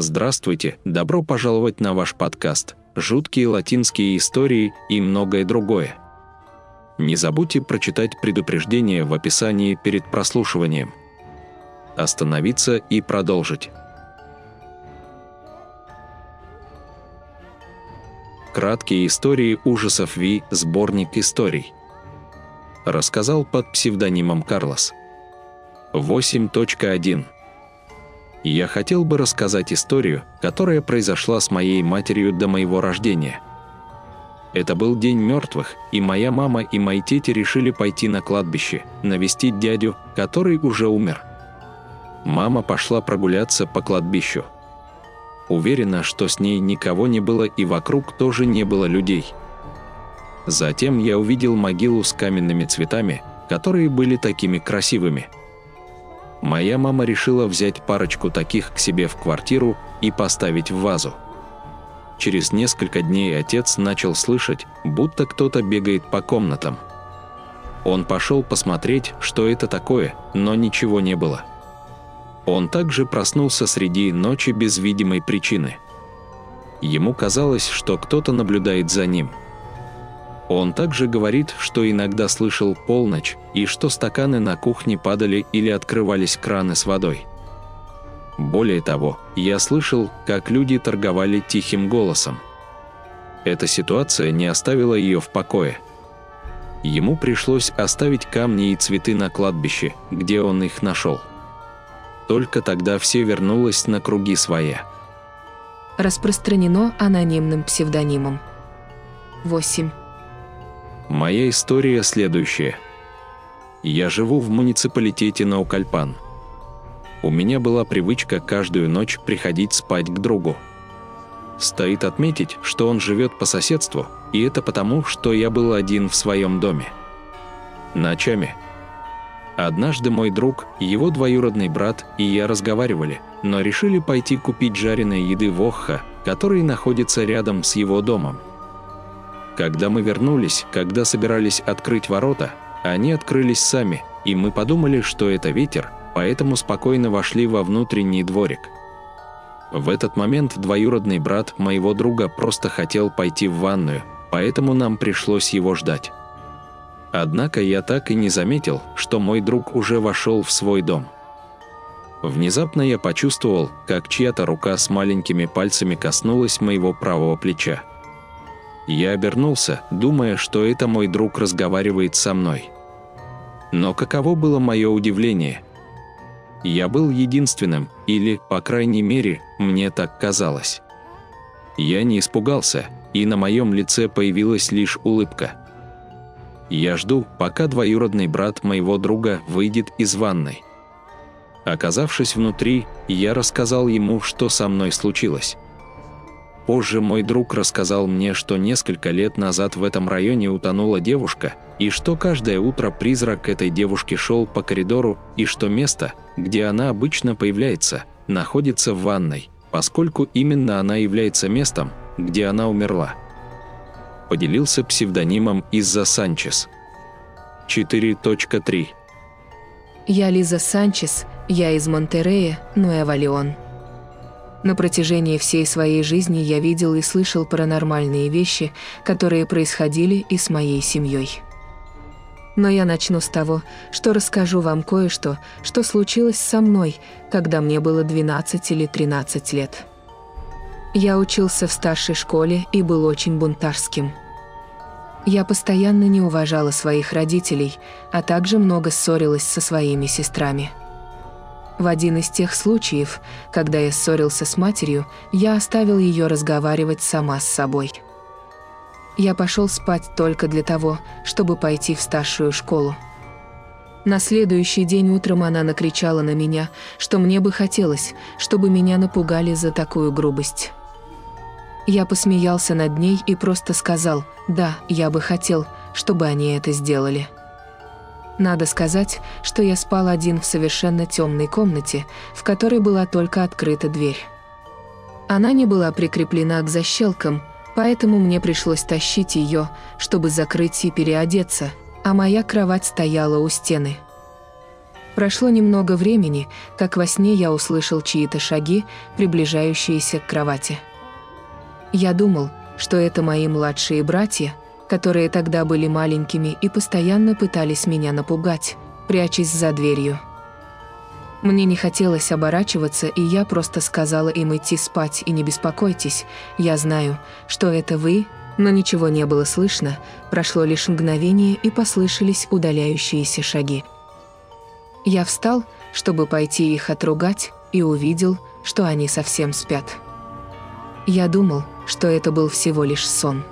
Здравствуйте, добро пожаловать на ваш подкаст «Жуткие латинские истории» и многое другое. Не забудьте прочитать предупреждение в описании перед прослушиванием. Остановиться и продолжить. Краткие истории ужасов Ви. Сборник историй. Рассказал под псевдонимом Карлос. 8.1 я хотел бы рассказать историю, которая произошла с моей матерью до моего рождения. Это был день мертвых, и моя мама и мои тети решили пойти на кладбище, навестить дядю, который уже умер. Мама пошла прогуляться по кладбищу. Уверена, что с ней никого не было и вокруг тоже не было людей. Затем я увидел могилу с каменными цветами, которые были такими красивыми – моя мама решила взять парочку таких к себе в квартиру и поставить в вазу. Через несколько дней отец начал слышать, будто кто-то бегает по комнатам. Он пошел посмотреть, что это такое, но ничего не было. Он также проснулся среди ночи без видимой причины. Ему казалось, что кто-то наблюдает за ним – он также говорит, что иногда слышал полночь и что стаканы на кухне падали или открывались краны с водой. Более того, я слышал, как люди торговали тихим голосом. Эта ситуация не оставила ее в покое. Ему пришлось оставить камни и цветы на кладбище, где он их нашел. Только тогда все вернулось на круги своя. Распространено анонимным псевдонимом. 8. Моя история следующая. Я живу в муниципалитете Наукальпан. У меня была привычка каждую ночь приходить спать к другу. Стоит отметить, что он живет по соседству, и это потому, что я был один в своем доме. Ночами. Однажды мой друг, его двоюродный брат и я разговаривали, но решили пойти купить жареной еды в Охха, который находится рядом с его домом. Когда мы вернулись, когда собирались открыть ворота, они открылись сами, и мы подумали, что это ветер, поэтому спокойно вошли во внутренний дворик. В этот момент двоюродный брат моего друга просто хотел пойти в ванную, поэтому нам пришлось его ждать. Однако я так и не заметил, что мой друг уже вошел в свой дом. Внезапно я почувствовал, как чья-то рука с маленькими пальцами коснулась моего правого плеча. Я обернулся, думая, что это мой друг разговаривает со мной. Но каково было мое удивление? Я был единственным, или, по крайней мере, мне так казалось. Я не испугался, и на моем лице появилась лишь улыбка. Я жду, пока двоюродный брат моего друга выйдет из ванной. Оказавшись внутри, я рассказал ему, что со мной случилось. Позже мой друг рассказал мне, что несколько лет назад в этом районе утонула девушка, и что каждое утро призрак этой девушки шел по коридору, и что место, где она обычно появляется, находится в ванной, поскольку именно она является местом, где она умерла. Поделился псевдонимом Изза Санчес. 4.3 Я Лиза Санчес, я из Монтерея, Нуэва Леон. На протяжении всей своей жизни я видел и слышал паранормальные вещи, которые происходили и с моей семьей. Но я начну с того, что расскажу вам кое-что, что случилось со мной, когда мне было 12 или 13 лет. Я учился в старшей школе и был очень бунтарским. Я постоянно не уважала своих родителей, а также много ссорилась со своими сестрами. В один из тех случаев, когда я ссорился с матерью, я оставил ее разговаривать сама с собой. Я пошел спать только для того, чтобы пойти в старшую школу. На следующий день утром она накричала на меня, что мне бы хотелось, чтобы меня напугали за такую грубость. Я посмеялся над ней и просто сказал «Да, я бы хотел, чтобы они это сделали». Надо сказать, что я спал один в совершенно темной комнате, в которой была только открыта дверь. Она не была прикреплена к защелкам, поэтому мне пришлось тащить ее, чтобы закрыть и переодеться, а моя кровать стояла у стены. Прошло немного времени, как во сне я услышал чьи-то шаги, приближающиеся к кровати. Я думал, что это мои младшие братья, которые тогда были маленькими и постоянно пытались меня напугать, прячась за дверью. Мне не хотелось оборачиваться, и я просто сказала им идти спать и не беспокойтесь, я знаю, что это вы, но ничего не было слышно, прошло лишь мгновение и послышались удаляющиеся шаги. Я встал, чтобы пойти их отругать, и увидел, что они совсем спят. Я думал, что это был всего лишь сон.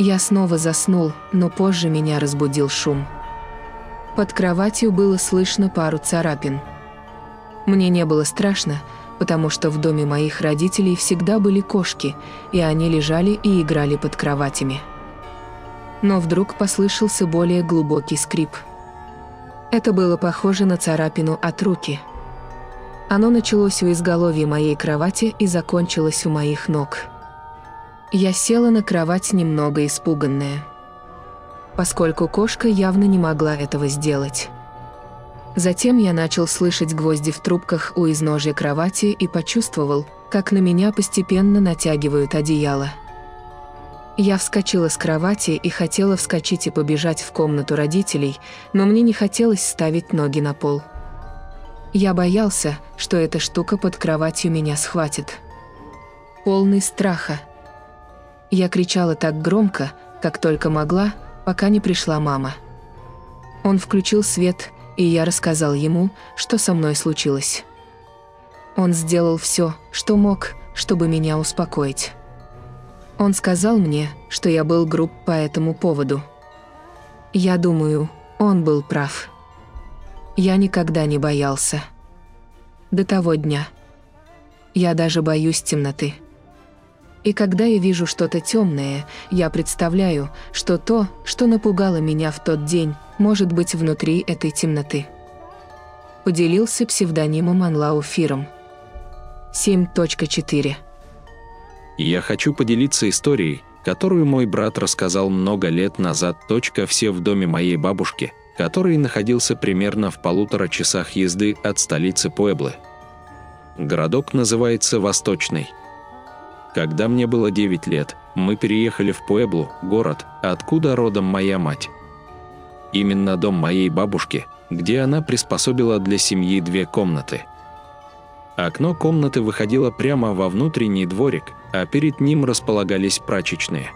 Я снова заснул, но позже меня разбудил шум. Под кроватью было слышно пару царапин. Мне не было страшно, потому что в доме моих родителей всегда были кошки, и они лежали и играли под кроватями. Но вдруг послышался более глубокий скрип – это было похоже на царапину от руки. Оно началось у изголовья моей кровати и закончилось у моих ног. Я села на кровать немного испуганная, поскольку кошка явно не могла этого сделать. Затем я начал слышать гвозди в трубках у изножья кровати и почувствовал, как на меня постепенно натягивают одеяло. Я вскочила с кровати и хотела вскочить и побежать в комнату родителей, но мне не хотелось ставить ноги на пол. Я боялся, что эта штука под кроватью меня схватит. Полный страха. Я кричала так громко, как только могла, пока не пришла мама. Он включил свет, и я рассказал ему, что со мной случилось. Он сделал все, что мог, чтобы меня успокоить. Он сказал мне, что я был груб по этому поводу. Я думаю, он был прав. Я никогда не боялся. До того дня. Я даже боюсь темноты. И когда я вижу что-то темное, я представляю, что то, что напугало меня в тот день, может быть внутри этой темноты. Поделился псевдонимом Анлау Фиром. 7.4 я хочу поделиться историей, которую мой брат рассказал много лет назад. Точка все в доме моей бабушки, который находился примерно в полутора часах езды от столицы Пуэблы. Городок называется Восточный. Когда мне было 9 лет, мы переехали в Пуэблу, город, откуда родом моя мать. Именно дом моей бабушки, где она приспособила для семьи две комнаты. Окно комнаты выходило прямо во внутренний дворик, а перед ним располагались прачечные.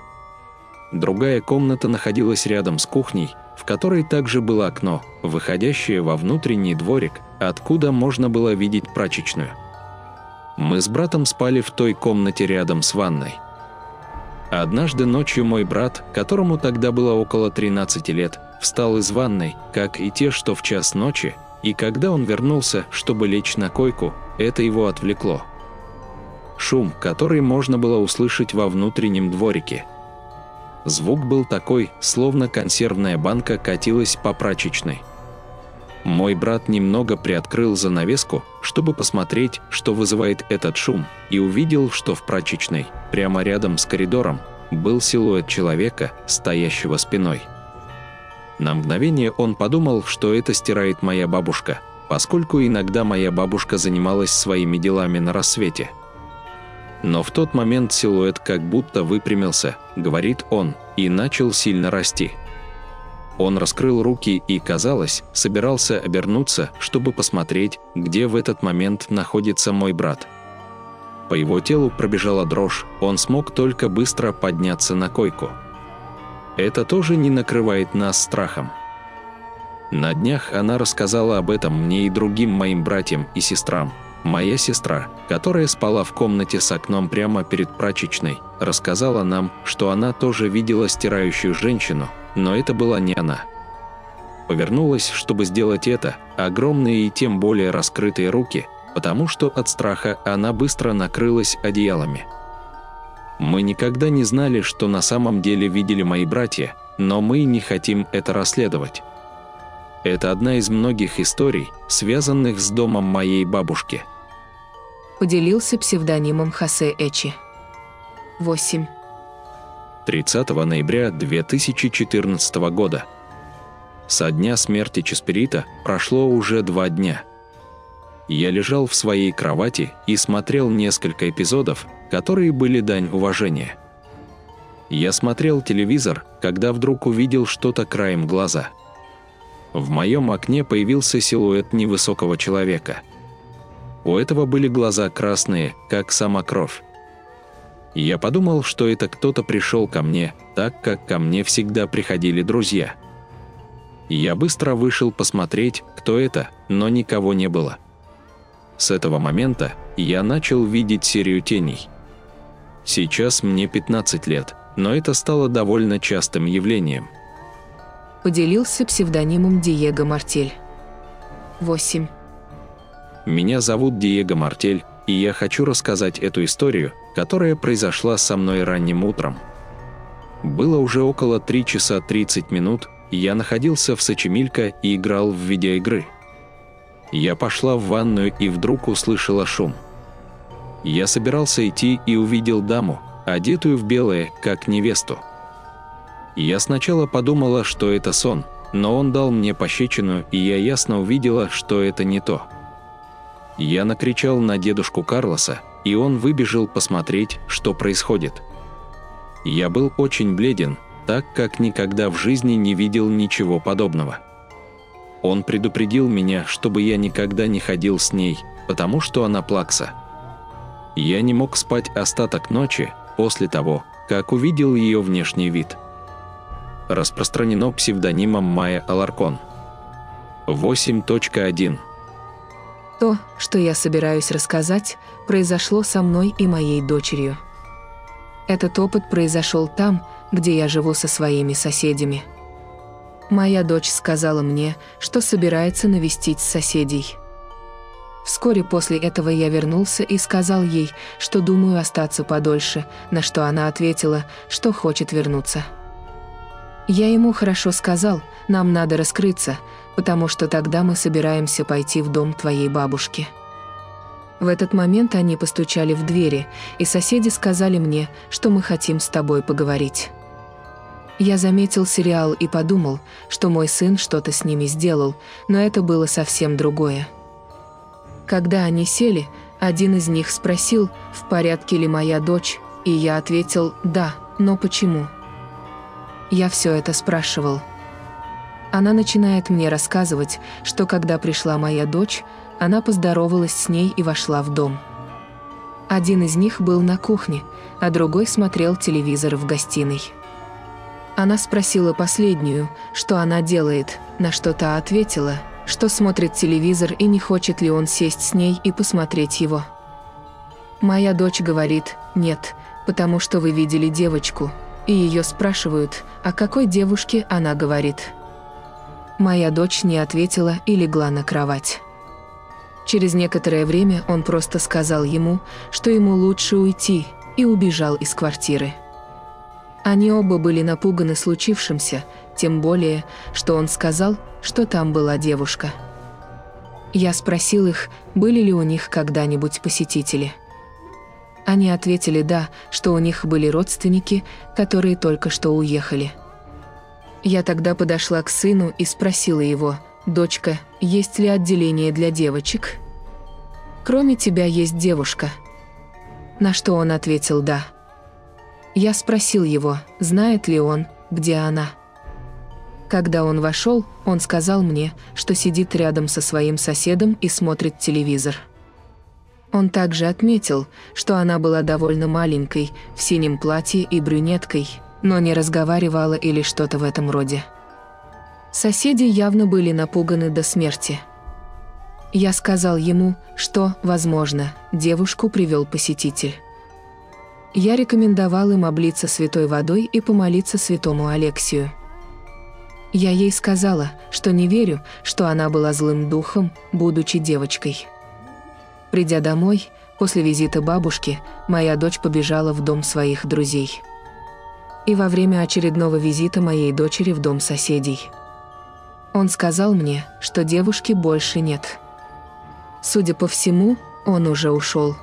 Другая комната находилась рядом с кухней, в которой также было окно, выходящее во внутренний дворик, откуда можно было видеть прачечную. Мы с братом спали в той комнате рядом с ванной. Однажды ночью мой брат, которому тогда было около 13 лет, встал из ванной, как и те, что в час ночи, и когда он вернулся, чтобы лечь на койку, это его отвлекло – шум, который можно было услышать во внутреннем дворике. Звук был такой, словно консервная банка катилась по прачечной. Мой брат немного приоткрыл занавеску, чтобы посмотреть, что вызывает этот шум, и увидел, что в прачечной, прямо рядом с коридором, был силуэт человека, стоящего спиной. На мгновение он подумал, что это стирает моя бабушка, поскольку иногда моя бабушка занималась своими делами на рассвете – но в тот момент силуэт как будто выпрямился, говорит он, и начал сильно расти. Он раскрыл руки и, казалось, собирался обернуться, чтобы посмотреть, где в этот момент находится мой брат. По его телу пробежала дрожь, он смог только быстро подняться на койку. Это тоже не накрывает нас страхом. На днях она рассказала об этом мне и другим моим братьям и сестрам – Моя сестра, которая спала в комнате с окном прямо перед прачечной, рассказала нам, что она тоже видела стирающую женщину, но это была не она. Повернулась, чтобы сделать это, огромные и тем более раскрытые руки, потому что от страха она быстро накрылась одеялами. Мы никогда не знали, что на самом деле видели мои братья, но мы не хотим это расследовать. Это одна из многих историй, связанных с домом моей бабушки – поделился псевдонимом Хосе Эчи. 8. 30 ноября 2014 года. Со дня смерти Чесперита прошло уже два дня. Я лежал в своей кровати и смотрел несколько эпизодов, которые были дань уважения. Я смотрел телевизор, когда вдруг увидел что-то краем глаза. В моем окне появился силуэт невысокого человека. У этого были глаза красные, как сама кровь. Я подумал, что это кто-то пришел ко мне, так как ко мне всегда приходили друзья. Я быстро вышел посмотреть, кто это, но никого не было. С этого момента я начал видеть серию теней. Сейчас мне 15 лет, но это стало довольно частым явлением. Поделился псевдонимом Диего Мартель. 8. Меня зовут Диего Мартель, и я хочу рассказать эту историю, которая произошла со мной ранним утром. Было уже около 3 часа 30 минут, я находился в Сочемилько и играл в видеоигры. Я пошла в ванную и вдруг услышала шум. Я собирался идти и увидел даму, одетую в белое, как невесту. Я сначала подумала, что это сон, но он дал мне пощечину, и я ясно увидела, что это не то. Я накричал на дедушку Карлоса, и он выбежал посмотреть, что происходит. Я был очень бледен, так как никогда в жизни не видел ничего подобного. Он предупредил меня, чтобы я никогда не ходил с ней, потому что она плакса. Я не мог спать остаток ночи после того, как увидел ее внешний вид. Распространено псевдонимом Майя Аларкон. 8.1 То, что я собираюсь рассказать, произошло со мной и моей дочерью. Этот опыт произошел там, где я живу со своими соседями. Моя дочь сказала мне, что собирается навестить соседей. Вскоре после этого я вернулся и сказал ей, что думаю остаться подольше, на что она ответила, что хочет вернуться. Я ему хорошо сказал, нам надо раскрыться, потому что тогда мы собираемся пойти в дом твоей бабушки. В этот момент они постучали в двери, и соседи сказали мне, что мы хотим с тобой поговорить. Я заметил сериал и подумал, что мой сын что-то с ними сделал, но это было совсем другое. Когда они сели, один из них спросил, в порядке ли моя дочь, и я ответил «да, но почему?». Я все это спрашивал. Она начинает мне рассказывать, что когда пришла моя дочь, она поздоровалась с ней и вошла в дом. Один из них был на кухне, а другой смотрел телевизор в гостиной. Она спросила последнюю, что она делает, на что та ответила, что смотрит телевизор и не хочет ли он сесть с ней и посмотреть его. Моя дочь говорит «нет», потому что вы видели девочку, и ее спрашивают, о какой девушке она говорит. Моя дочь не ответила и легла на кровать. Через некоторое время он просто сказал ему, что ему лучше уйти, и убежал из квартиры. Они оба были напуганы случившимся, тем более, что он сказал, что там была девушка. Я спросил их, были ли у них когда-нибудь посетители. Они ответили «да», что у них были родственники, которые только что уехали. Я тогда подошла к сыну и спросила его, «Дочка, есть ли отделение для девочек?» «Кроме тебя есть девушка». На что он ответил «да». Я спросил его, знает ли он, где она. Когда он вошел, он сказал мне, что сидит рядом со своим соседом и смотрит телевизор. Он также отметил, что она была довольно маленькой, в синем платье и брюнеткой, но не разговаривала или что-то в этом роде. Соседи явно были напуганы до смерти. Я сказал ему, что, возможно, девушку привел посетитель я рекомендовал им облиться святой водой и помолиться святому Алексию. Я ей сказала, что не верю, что она была злым духом, будучи девочкой. Придя домой, после визита бабушки, моя дочь побежала в дом своих друзей. И во время очередного визита моей дочери в дом соседей. Он сказал мне, что девушки больше нет. Судя по всему, он уже ушел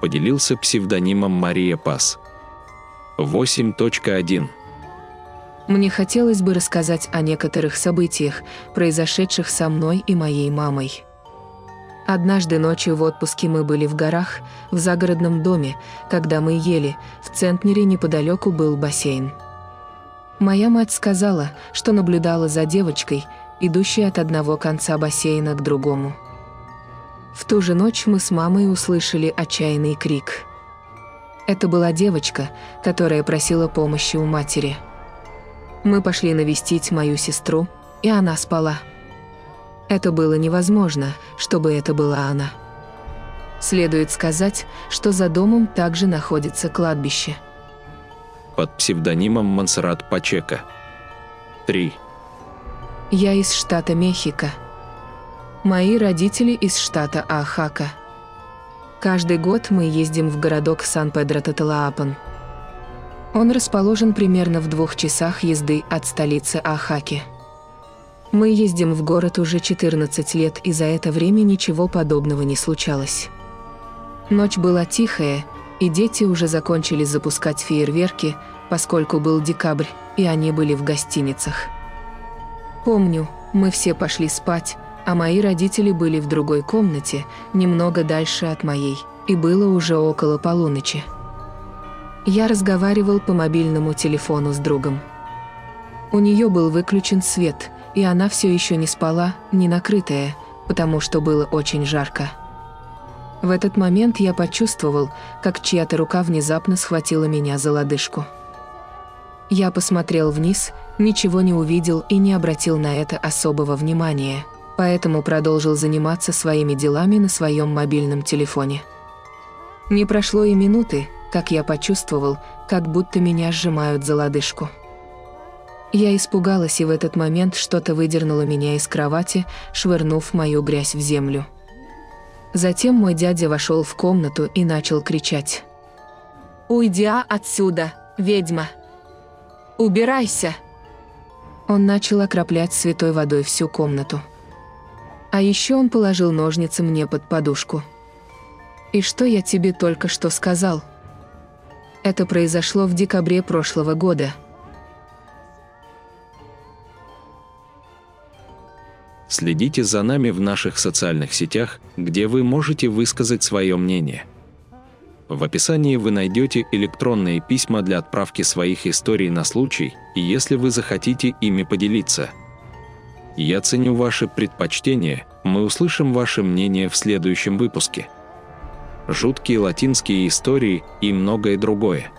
поделился псевдонимом Мария Пас. 8.1 Мне хотелось бы рассказать о некоторых событиях, произошедших со мной и моей мамой. Однажды ночью в отпуске мы были в горах, в загородном доме, когда мы ели, в центнере неподалеку был бассейн. Моя мать сказала, что наблюдала за девочкой, идущей от одного конца бассейна к другому. В ту же ночь мы с мамой услышали отчаянный крик. Это была девочка, которая просила помощи у матери. Мы пошли навестить мою сестру, и она спала. Это было невозможно, чтобы это была она. Следует сказать, что за домом также находится кладбище. Под псевдонимом Монсеррат Пачека. 3. Я из штата Мехико. Мои родители из штата Ахака. Каждый год мы ездим в городок Сан-Педро-Таталаапан. Он расположен примерно в двух часах езды от столицы Ахаки. Мы ездим в город уже 14 лет, и за это время ничего подобного не случалось. Ночь была тихая, и дети уже закончили запускать фейерверки, поскольку был декабрь, и они были в гостиницах. Помню, мы все пошли спать, а мои родители были в другой комнате, немного дальше от моей, и было уже около полуночи. Я разговаривал по мобильному телефону с другом. У нее был выключен свет – и она все еще не спала, не накрытая, потому что было очень жарко. В этот момент я почувствовал, как чья-то рука внезапно схватила меня за лодыжку. Я посмотрел вниз, ничего не увидел и не обратил на это особого внимания, поэтому продолжил заниматься своими делами на своем мобильном телефоне. Не прошло и минуты, как я почувствовал, как будто меня сжимают за лодыжку. Я испугалась, и в этот момент что-то выдернуло меня из кровати, швырнув мою грязь в землю. Затем мой дядя вошел в комнату и начал кричать. «Уйди отсюда, ведьма! Убирайся!» Он начал окроплять святой водой всю комнату. А еще он положил ножницы мне под подушку. «И что я тебе только что сказал?» Это произошло в декабре прошлого года – Следите за нами в наших социальных сетях, где вы можете высказать свое мнение. В описании вы найдете электронные письма для отправки своих историй на случай, и если вы захотите ими поделиться. Я ценю ваши предпочтения, мы услышим ваше мнение в следующем выпуске. Жуткие латинские истории и многое другое –